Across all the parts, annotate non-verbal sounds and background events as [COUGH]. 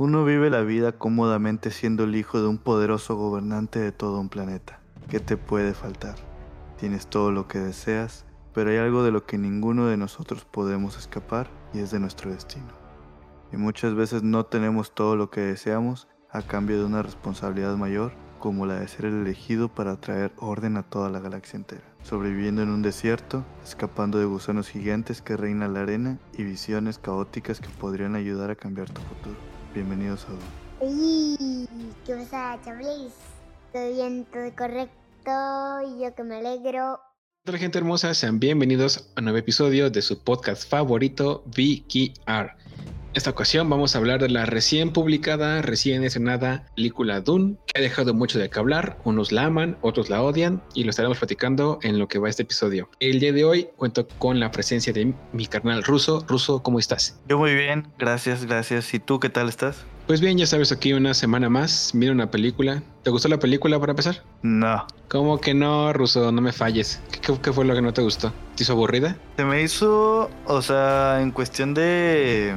Uno vive la vida cómodamente siendo el hijo de un poderoso gobernante de todo un planeta. ¿Qué te puede faltar? Tienes todo lo que deseas, pero hay algo de lo que ninguno de nosotros podemos escapar y es de nuestro destino. Y muchas veces no tenemos todo lo que deseamos a cambio de una responsabilidad mayor como la de ser el elegido para traer orden a toda la galaxia entera, sobreviviendo en un desierto, escapando de gusanos gigantes que reinan la arena y visiones caóticas que podrían ayudar a cambiar tu futuro. Bienvenidos a. ¡Uy! ¿Qué pasa, chavales? ¿Todo bien? ¿Todo correcto? Y yo que me alegro. Hola gente hermosa, sean bienvenidos a un nuevo episodio de su podcast favorito, VKR. En esta ocasión vamos a hablar de la recién publicada, recién estrenada película Dune, que ha dejado mucho de qué hablar. Unos la aman, otros la odian y lo estaremos platicando en lo que va este episodio. El día de hoy cuento con la presencia de mi carnal Ruso. Ruso, ¿cómo estás? Yo muy bien, gracias, gracias. ¿Y tú qué tal estás? Pues bien, ya sabes, aquí una semana más, mira una película. ¿Te gustó la película para empezar? No. ¿Cómo que no, Ruso? No me falles. ¿Qué, qué, qué fue lo que no te gustó? ¿Te hizo aburrida? Se me hizo, o sea, en cuestión de,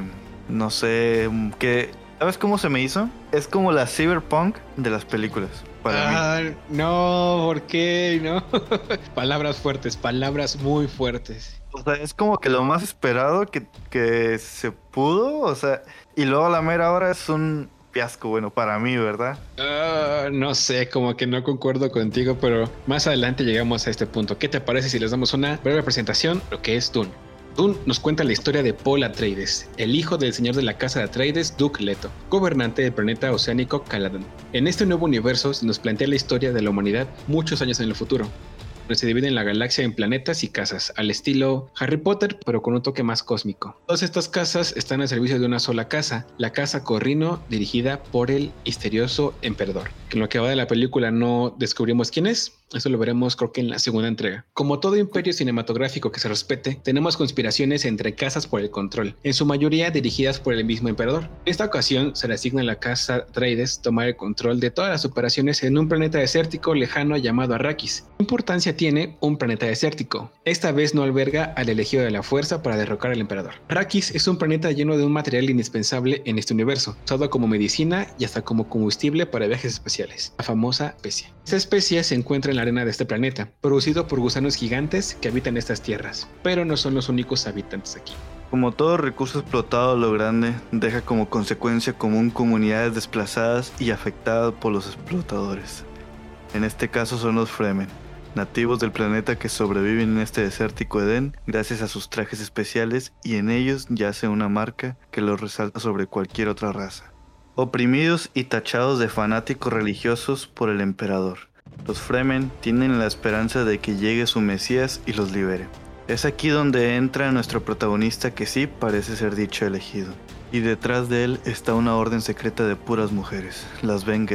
no sé, que, ¿sabes cómo se me hizo? Es como la cyberpunk de las películas. Para mí. ah, no, ¿por qué? No. [LAUGHS] palabras fuertes, palabras muy fuertes. O sea, es como que lo más esperado que, que se pudo, o sea, y luego a la mera hora es un fiasco, bueno, para mí, ¿verdad? Ah, no sé, como que no concuerdo contigo, pero más adelante llegamos a este punto. ¿Qué te parece si les damos una breve presentación lo que es Dune? Dune nos cuenta la historia de Paul Atreides, el hijo del señor de la casa de Atreides, Duke Leto, gobernante del planeta oceánico Caladan. En este nuevo universo se nos plantea la historia de la humanidad muchos años en el futuro, donde se divide en la galaxia en planetas y casas, al estilo Harry Potter, pero con un toque más cósmico. Todas estas casas están al servicio de una sola casa, la casa Corrino, dirigida por el misterioso emperador. En lo que va de la película no descubrimos quién es, eso lo veremos creo que en la segunda entrega. Como todo imperio cinematográfico que se respete, tenemos conspiraciones entre casas por el control, en su mayoría dirigidas por el mismo emperador. En esta ocasión se le asigna a la casa Atreides tomar el control de todas las operaciones en un planeta desértico lejano llamado Arrakis. ¿Qué tiene un planeta desértico? Esta vez no alberga al elegido de la fuerza para derrocar al emperador. Arrakis es un planeta lleno de un material indispensable en este universo, usado como medicina y hasta como combustible para viajes espaciales, la famosa especia. Esta especie se encuentra en la arena de este planeta, producido por gusanos gigantes que habitan estas tierras, pero no son los únicos habitantes aquí. Como todo recurso explotado a lo grande, deja como consecuencia común comunidades desplazadas y afectadas por los explotadores. En este caso son los Fremen, nativos del planeta que sobreviven en este desértico Edén gracias a sus trajes especiales y en ellos yace una marca que los resalta sobre cualquier otra raza. Oprimidos y tachados de fanáticos religiosos por el emperador. Los Fremen tienen la esperanza de que llegue su Mesías y los libere. Es aquí donde entra nuestro protagonista que sí parece ser dicho elegido. Y detrás de él está una orden secreta de puras mujeres, las Ben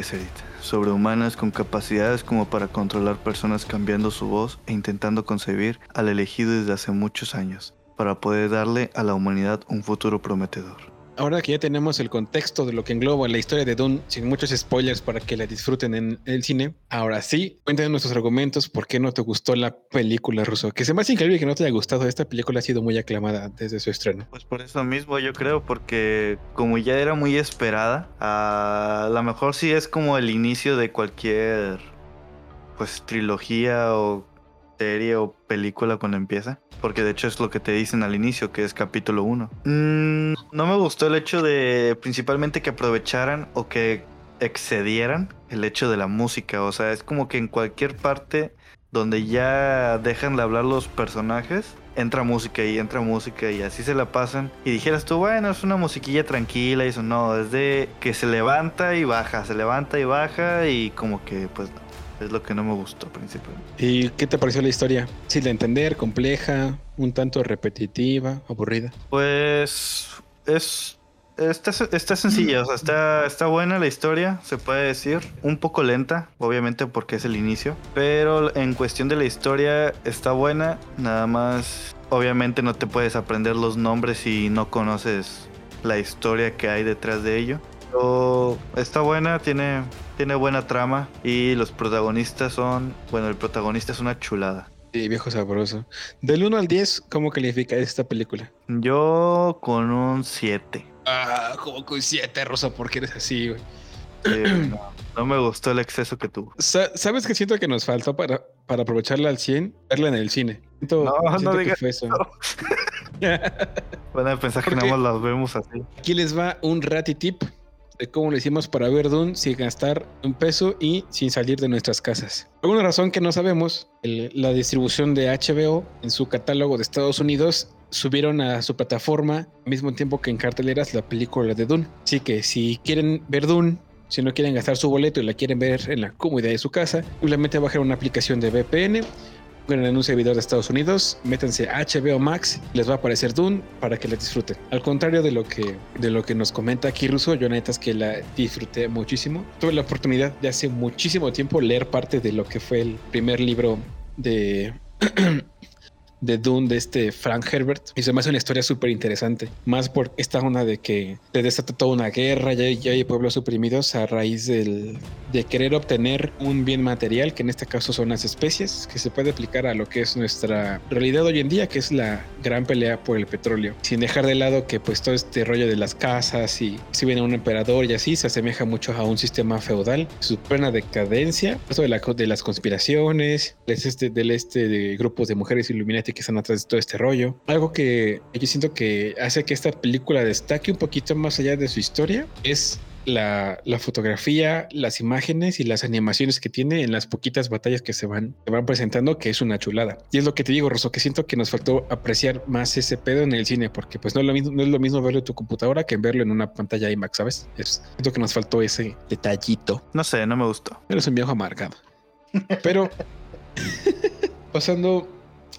sobrehumanas con capacidades como para controlar personas cambiando su voz e intentando concebir al elegido desde hace muchos años, para poder darle a la humanidad un futuro prometedor. Ahora que ya tenemos el contexto de lo que engloba la historia de Dune, sin muchos spoilers para que la disfruten en el cine, ahora sí, cuéntanos nuestros argumentos, por qué no te gustó la película ruso. Que se me hace increíble que no te haya gustado, esta película ha sido muy aclamada desde su estreno. Pues por eso mismo yo creo, porque como ya era muy esperada, a lo mejor sí es como el inicio de cualquier pues trilogía o serie o película cuando empieza. Porque de hecho es lo que te dicen al inicio, que es capítulo 1. Mm, no me gustó el hecho de principalmente que aprovecharan o que excedieran el hecho de la música. O sea, es como que en cualquier parte donde ya dejan de hablar los personajes, entra música y entra música y así se la pasan. Y dijeras tú, bueno, es una musiquilla tranquila y eso no, es de que se levanta y baja, se levanta y baja y como que pues es lo que no me gustó principalmente. ¿Y qué te pareció la historia? ¿Sí de entender, compleja, un tanto repetitiva, aburrida? Pues es está, está sencilla, o sea, está, está buena la historia, se puede decir. Un poco lenta, obviamente porque es el inicio. Pero en cuestión de la historia está buena, nada más. Obviamente no te puedes aprender los nombres si no conoces la historia que hay detrás de ello. Pero está buena, tiene, tiene buena trama y los protagonistas son, bueno, el protagonista es una chulada. Sí, viejo sabroso. Del 1 al 10, ¿cómo califica esta película? Yo con un 7. ah, como con siete, Rosa, porque eres así, güey. no, me gustó el exceso que tuvo. ¿Sabes qué siento que nos faltó para, para aprovecharla al 100? Verla en el cine. no, no digas eso. [LAUGHS] Van a pensar que nada más las vemos así. Aquí les va un rati tip de cómo lo hicimos para ver Dune sin gastar un peso y sin salir de nuestras casas. Por alguna razón que no sabemos, la distribución de HBO en su catálogo de Estados Unidos subieron a su plataforma al mismo tiempo que en carteleras la película de Dune. Así que si quieren ver Dune, si no quieren gastar su boleto y la quieren ver en la comodidad de su casa, simplemente bajar una aplicación de VPN en un servidor de Estados Unidos, métanse HBO Max, les va a aparecer Dune para que la disfruten. Al contrario de lo que, de lo que nos comenta aquí Russo, yo neta es que la disfruté muchísimo. Tuve la oportunidad de hace muchísimo tiempo leer parte de lo que fue el primer libro de [CLEARS THROAT] de Dune de este Frank Herbert y se me una historia súper interesante, más por esta onda de que se desata toda una guerra, ya, ya, hay pueblos suprimidos a raíz del, de querer obtener un bien material, que en este caso son las especies, que se puede aplicar a lo que es nuestra realidad hoy en día, que es la gran pelea por el petróleo, sin dejar de lado que pues todo este rollo de las casas y si viene un emperador y así se asemeja mucho a un sistema feudal, su plena decadencia, esto de, la, de las conspiraciones, del este, del este de grupos de mujeres iluminadas que están atrás de todo este rollo. Algo que yo siento que hace que esta película destaque un poquito más allá de su historia es la, fotografía, las imágenes y las animaciones que tiene en las poquitas batallas que se van, van presentando, que es una chulada. Y es lo que te digo, Rosso, que siento que nos faltó apreciar más ese pedo en el cine, porque pues no es lo mismo, no es lo mismo verlo en tu computadora que verlo en una pantalla IMAX, ¿sabes? Es, siento que nos faltó ese detallito. No sé, no me gustó. es un viejo amargado. Pero [LAUGHS] pasando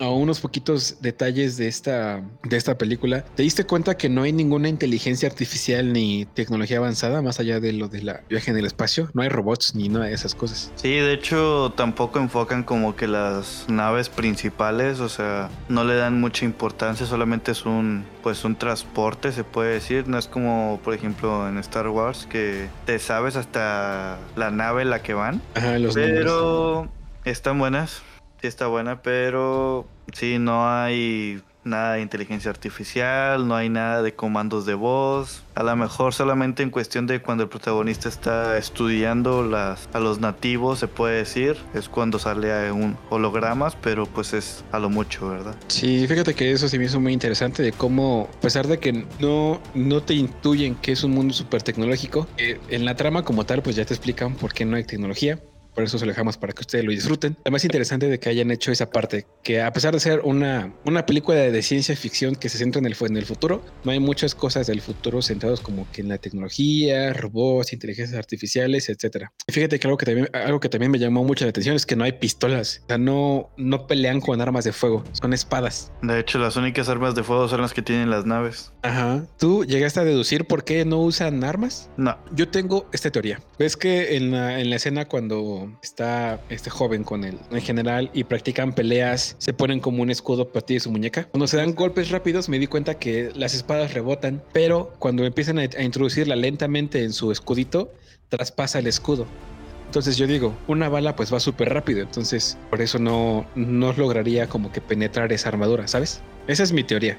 a unos poquitos detalles de esta, de esta película, ¿te diste cuenta que no hay ninguna inteligencia artificial ni tecnología avanzada más allá de lo de la viaje en el espacio? No hay robots ni nada de esas cosas. Sí, de hecho tampoco enfocan como que las naves principales, o sea, no le dan mucha importancia, solamente es un pues un transporte, se puede decir, no es como por ejemplo en Star Wars que te sabes hasta la nave en la que van. Ajá, los Pero están buenas está buena, pero sí, no hay nada de inteligencia artificial, no hay nada de comandos de voz. A lo mejor solamente en cuestión de cuando el protagonista está estudiando las, a los nativos, se puede decir, es cuando sale un hologramas, pero pues es a lo mucho, ¿verdad? Sí, fíjate que eso sí me hizo muy interesante de cómo, a pesar de que no, no te intuyen que es un mundo súper tecnológico, eh, en la trama como tal, pues ya te explican por qué no hay tecnología por eso se lo dejamos para que ustedes lo disfruten. Además, interesante de que hayan hecho esa parte, que a pesar de ser una, una película de, ciencia ficción que se centra en el, en el futuro, no hay muchas cosas del futuro centrados como que en la tecnología, robots, inteligencias artificiales, etcétera. fíjate que algo que también, algo que también me llamó mucho la atención es que no hay pistolas, o sea, no, no pelean con armas de fuego, son espadas. De hecho, las únicas armas de fuego son las que tienen las naves. Ajá. ¿Tú llegaste a deducir por qué no usan armas? No. Yo tengo esta teoría. Ves que en la, en la escena cuando está este joven con él en general y practican peleas, se ponen como un escudo para ti de su muñeca. Cuando se dan golpes rápidos me di cuenta que las espadas rebotan, pero cuando empiezan a, introducirla lentamente en su escudito, traspasa el escudo. Entonces yo digo, una bala pues va súper rápido, entonces por eso no, no lograría como que penetrar esa armadura, ¿sabes? Esa es mi teoría.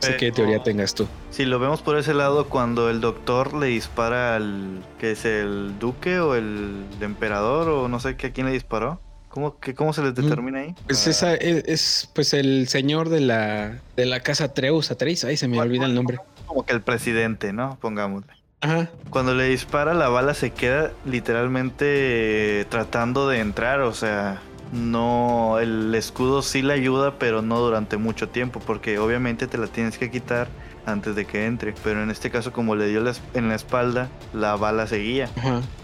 Sé qué teoría tengas tú. Si lo vemos por ese lado, cuando el doctor le dispara al que es el duque o el emperador o no sé qué a quién le disparó. ¿Cómo, que, ¿Cómo se les mm, determina ahí? Pues esa es, pues el señor de la de la casa Treus Atreus, ahí se me olvida el nombre. Como que el presidente, ¿no? Pongámosle. Ajá. Cuando le dispara la bala se queda literalmente tratando de entrar, o sea, no, el escudo sí le ayuda, pero no durante mucho tiempo, porque obviamente te la tienes que quitar antes de que entre. Pero en este caso, como le dio en la espalda, la bala seguía.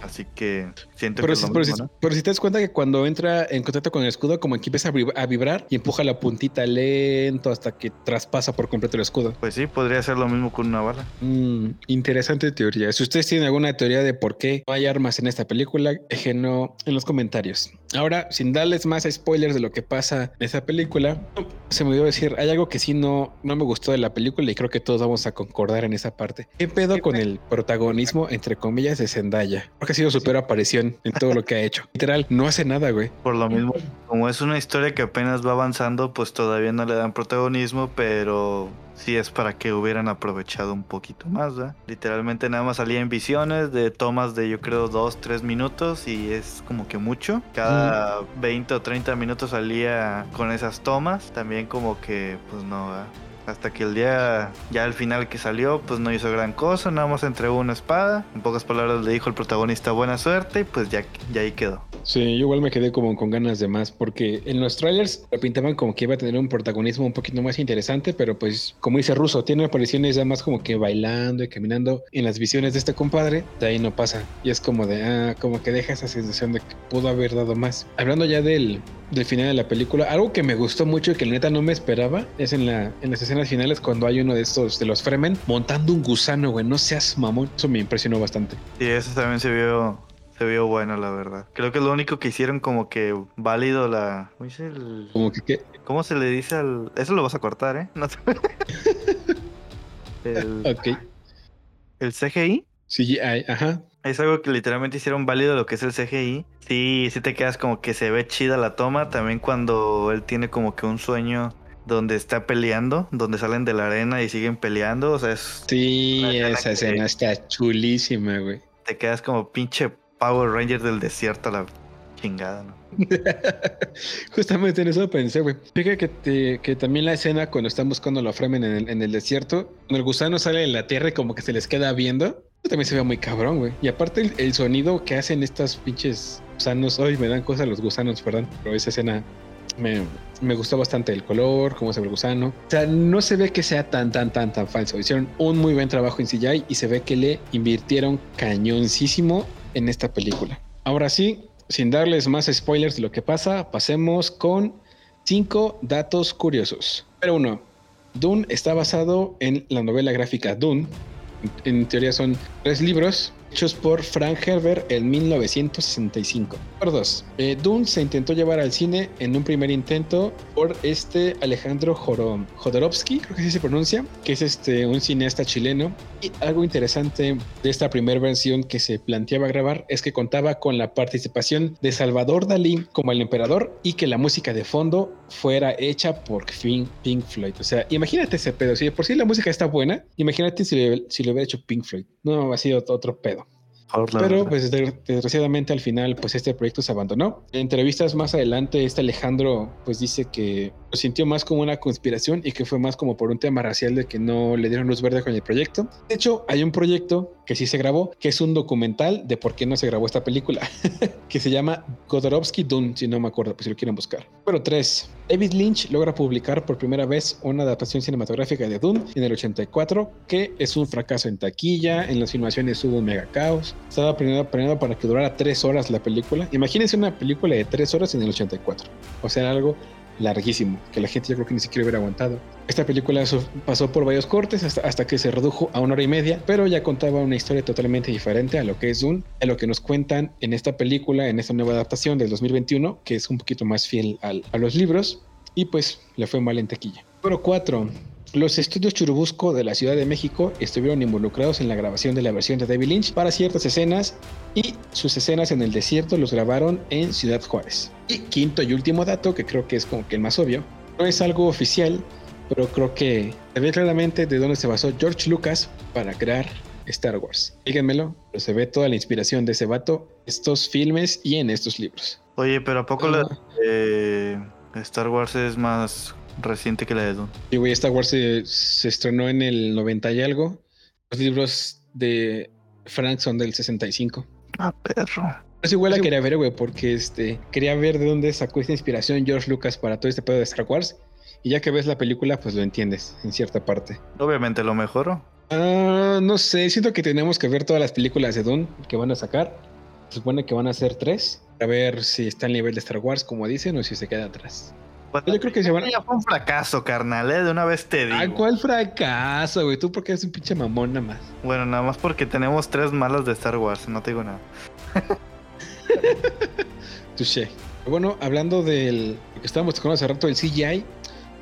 Así que siento pero que. Si, pero, si, pero, si, te das cuenta que cuando entra en contacto con el escudo, como que empieza a vibrar y empuja la puntita lento hasta que traspasa por completo el escudo. Pues sí, podría ser lo mismo con una bala. Mm, interesante teoría. Si ustedes tienen alguna teoría de por qué no hay armas en esta película, déjenlo en los comentarios. Ahora, sin darles más spoilers de lo que pasa en esta película, se me olvidó decir, hay algo que sí no, no me gustó de la película y creo que todos vamos a concordar en esa parte. ¿Qué pedo con el protagonismo, entre comillas, de Zendaya? Porque ha sido súper aparición en todo lo que ha hecho. Literal, no hace nada, güey. Por lo mismo, como es una historia que apenas va avanzando, pues todavía no le dan protagonismo, pero sí es para que hubieran aprovechado un poquito más, ¿verdad? Literalmente nada más salía en visiones de tomas de yo creo dos, tres minutos y es como que mucho. Cada 20 o 30 minutos salía con esas tomas. También como que, pues no, ¿verdad? Hasta que el día, ya al final que salió, pues no hizo gran cosa, nada más entregó una espada. En pocas palabras le dijo el protagonista buena suerte y pues ya, ya ahí quedó. Sí, yo igual me quedé como con ganas de más, porque en los trailers lo pintaban como que iba a tener un protagonismo un poquito más interesante, pero pues, como dice Russo, tiene apariciones ya más como que bailando y caminando en las visiones de este compadre, de ahí no pasa. Y es como de, ah, como que deja esa sensación de que pudo haber dado más. Hablando ya del, del final de la película, algo que me gustó mucho y que la neta no me esperaba, es en, la, en las escenas finales cuando hay uno de estos, de los Fremen, montando un gusano, güey, no seas mamón. Eso me impresionó bastante. Y eso también se vio, se vio bueno, la verdad. Creo que es lo único que hicieron como que válido la... ¿Cómo el- Como que, ¿qué? ¿Cómo se le dice al...? Eso lo vas a cortar, ¿eh? No sé. [LAUGHS] el, Ok. el CGI CGI, ajá. Es algo que literalmente hicieron válido lo que es el CGI. Sí, sí te quedas como que se ve chida la toma. También cuando él tiene como que un sueño donde está peleando, donde salen de la arena y siguen peleando. O sea, es, Sí, escena esa escena está chulísima, güey. te quedas como pinche Power Ranger del desierto a la chingada, ¿no? [LAUGHS] Justamente en eso pensé, güey. Fíjate que, te- que también la escena cuando están buscando a los Fremen en el, en el desierto, cuando el gusano sale de la tierra y como que se les queda viendo, también se ve muy cabrón, güey. Y aparte el, el sonido que hacen estas pinches gusanos, hoy me dan cosas los gusanos, perdón, pero esa escena me, me gustó bastante el color, cómo se ve el gusano. O sea, no se ve que sea tan, tan, tan, tan falso. Hicieron un muy buen trabajo en CGI y se ve que le invirtieron cañoncísimo en esta película. Ahora sí, sin darles más spoilers de lo que pasa, pasemos con cinco datos curiosos. Pero uno, Dune está basado en la novela gráfica Dune. En, teoría son tres libros hechos por Frank Herbert en 1965. Por dos, eh, Dune se intentó llevar al cine en un primer intento por este Alejandro Jodorowsky, creo que así se pronuncia, que es este un cineasta chileno. Y algo interesante de esta primera versión que se planteaba grabar es que contaba con la participación de Salvador Dalí como el emperador y que la música de fondo fuera hecha por Pink, Pink Floyd. O sea, imagínate ese pedo. Si por sí la música está buena, imagínate si le, si le hubiera hecho Pink Floyd. No, ha sido otro pedo. Por la Pero verdad. pues des- desgraciadamente al final pues este proyecto se abandonó. En entrevistas más adelante este Alejandro pues dice que lo sintió más como una conspiración y que fue más como por un tema racial de que no le dieron luz verde con el proyecto. De hecho hay un proyecto que sí se grabó que es un documental de por qué no se grabó esta película [LAUGHS] que se llama Godorovsky Dune si no me acuerdo pues si lo quieren buscar. Pero tres, David Lynch logra publicar por primera vez una adaptación cinematográfica de Dune en el 84 que es un fracaso en taquilla, en las filmaciones hubo un mega caos. Estaba planeado, planeado para que durara tres horas la película. Imagínense una película de tres horas en el 84. O sea, algo larguísimo, que la gente yo creo que ni siquiera hubiera aguantado. Esta película pasó por varios cortes hasta, hasta que se redujo a una hora y media, pero ya contaba una historia totalmente diferente a lo que es Dune, a lo que nos cuentan en esta película, en esta nueva adaptación del 2021, que es un poquito más fiel al- a los libros, y pues le fue mal en taquilla. Número 4. Los estudios Churubusco de la Ciudad de México estuvieron involucrados en la grabación de la versión de David Lynch para ciertas escenas y sus escenas en el desierto los grabaron en Ciudad Juárez. Y quinto y último dato, que creo que es como que el más obvio, no es algo oficial, pero creo que se ve claramente de dónde se basó George Lucas para crear Star Wars. Díganmelo, pero se ve toda la inspiración de ese vato, estos filmes y en estos libros. Oye, pero ¿a poco la de Star Wars es más reciente que la de Dune? Y güey, Star Wars se, se estrenó en el 90 y algo. Los libros de Frank son del 65. Ah, perro. Es igual la Sí. quería ver, güey, porque este, quería ver de dónde sacó esta inspiración George Lucas para todo este pedo de Star Wars. Y ya que ves la película, pues lo entiendes en cierta parte. Obviamente lo mejoró. Ah, no sé, siento que tenemos que ver todas las películas de Dune que van a sacar. Se supone que van a ser tres. A ver si está al nivel de Star Wars, como dicen, o si se queda atrás. Yo creo que se van Ya fue un fracaso, carnal, ¿eh? De una vez te digo. Ah, ¿cuál fracaso, güey? Tú porque eres un pinche mamón nada más. Bueno, nada más porque tenemos tres malas de Star Wars, no te digo nada. [LAUGHS] Touché. Bueno, hablando del que estábamos tocando hace rato, el CGI,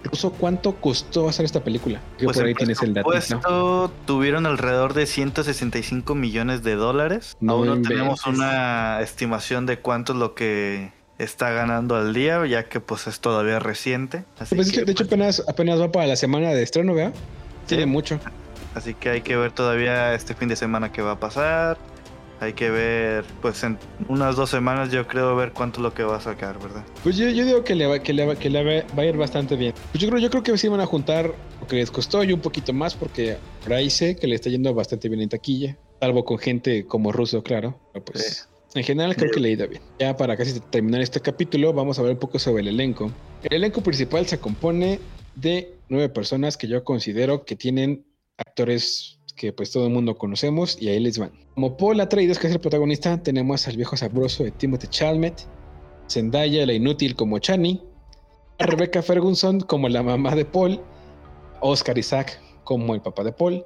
Ruso, ¿cuánto costó hacer esta película? Que por ahí tienes el dato, ¿no? tuvieron alrededor de 165 millones de dólares. No Aún no tenemos una estimación de cuánto es lo que está ganando al día, ya que pues es todavía reciente. Así Pues, de que, hecho- de hecho, pues, apenas, apenas va para la semana de estreno, ¿verdad? Tiene mucho. Así que hay que ver todavía este fin de semana qué va a pasar. Hay que ver, pues en unas dos semanas yo creo ver cuánto es lo que va a sacar, ¿verdad? Pues yo, yo digo que le, va, que, le, va, que le va, a ir bastante bien. Pues yo creo, yo creo que sí van a juntar lo que les costó y un poquito más porque por ahí sé que le está yendo bastante bien en taquilla. Salvo con gente como ruso, claro. Pero pues en general creo que le ha ido bien. Ya para casi terminar este capítulo vamos a ver un poco sobre el elenco. El elenco principal se compone de nueve personas que yo considero que tienen actores que pues todo el mundo conocemos y ahí les van. Como Paul Atreides, que es el protagonista, tenemos al viejo sabroso de Timothy Chalmette, Zendaya, la inútil como Chani, a Rebecca Ferguson como la mamá de Paul, Oscar Isaac como el papá de Paul,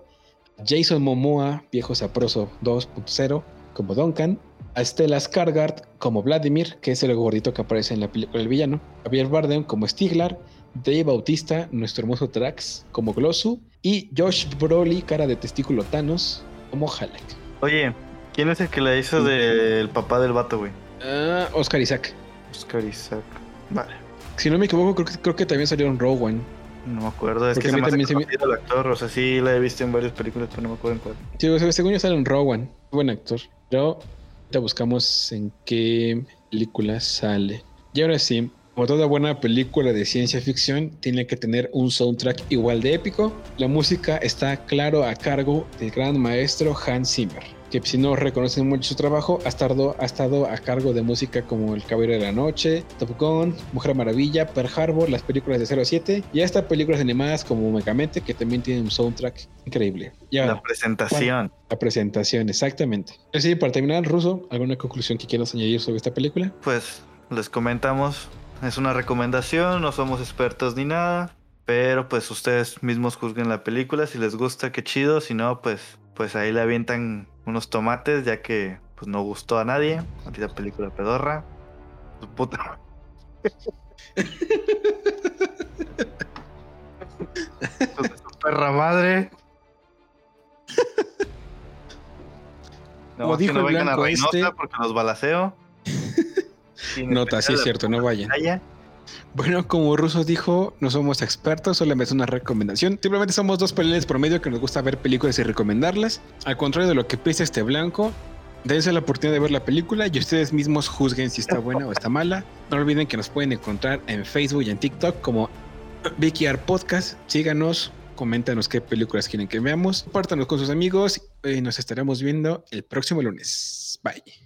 Jason Momoa, viejo sabroso 2.0 como Duncan, a Stella Skargard como Vladimir, que es el gordito que aparece en la película El Villano, Javier Bardem como Stiglar, Dave Bautista, nuestro hermoso Trax, como Glossu, y Josh Broly, cara de testículo Thanos, como Halleck. Oye, ¿quién es el que le hizo del papá del vato, güey? Ah, Oscar Isaac. Oscar Isaac. Vale. Si no me equivoco, creo que, creo que también salió en Rowan. No me acuerdo, es Porque que se me hace se me- el actor, o sea, sí la he visto en varias películas, pero no me acuerdo en cuál. Sí, según yo sale en Rowan. Buen actor. Pero buscamos en qué película sale. Y ahora sí, como toda buena película de ciencia ficción, tiene que tener un soundtrack igual de épico. La música está claro a cargo del gran maestro Hans Zimmer, que si no reconocen mucho su trabajo, ha estado, ha estado a cargo de música como El Caballero de la Noche, Top Gun, Mujer Maravilla, Pearl Harbor, las películas de 07 y hasta películas animadas como Megamente, que también tienen un soundtrack increíble. Y ahora, La presentación. la presentación, exactamente. Así, para terminar, Ruso, ¿alguna conclusión que quieras añadir sobre esta película? Pues les comentamos, es una recomendación, no somos expertos ni nada, pero pues ustedes mismos juzguen la película, si les gusta, qué chido, si no, pues, pues ahí le avientan unos tomates, ya que pues no gustó a nadie, ahorita película pedorra. Su puta. Su perra madre. No, [LAUGHS] Como que dijo no el vengan a Reynosa este- porque los balaceo. [LAUGHS] Nota, sí es cierto, no vayan. batalla. Bueno, como Ruso dijo, no somos expertos, solamente es una recomendación. Simplemente somos dos peleles por medio que nos gusta ver películas y recomendarlas. Al contrario de lo que piensa este blanco, dense la oportunidad de ver la película y ustedes mismos juzguen si está buena o está mala. No olviden que nos pueden encontrar en Facebook y en TikTok como Vicky Art Podcast. Síganos, coméntanos qué películas quieren que veamos, compártanos con sus amigos y nos estaremos viendo el próximo lunes. Bye.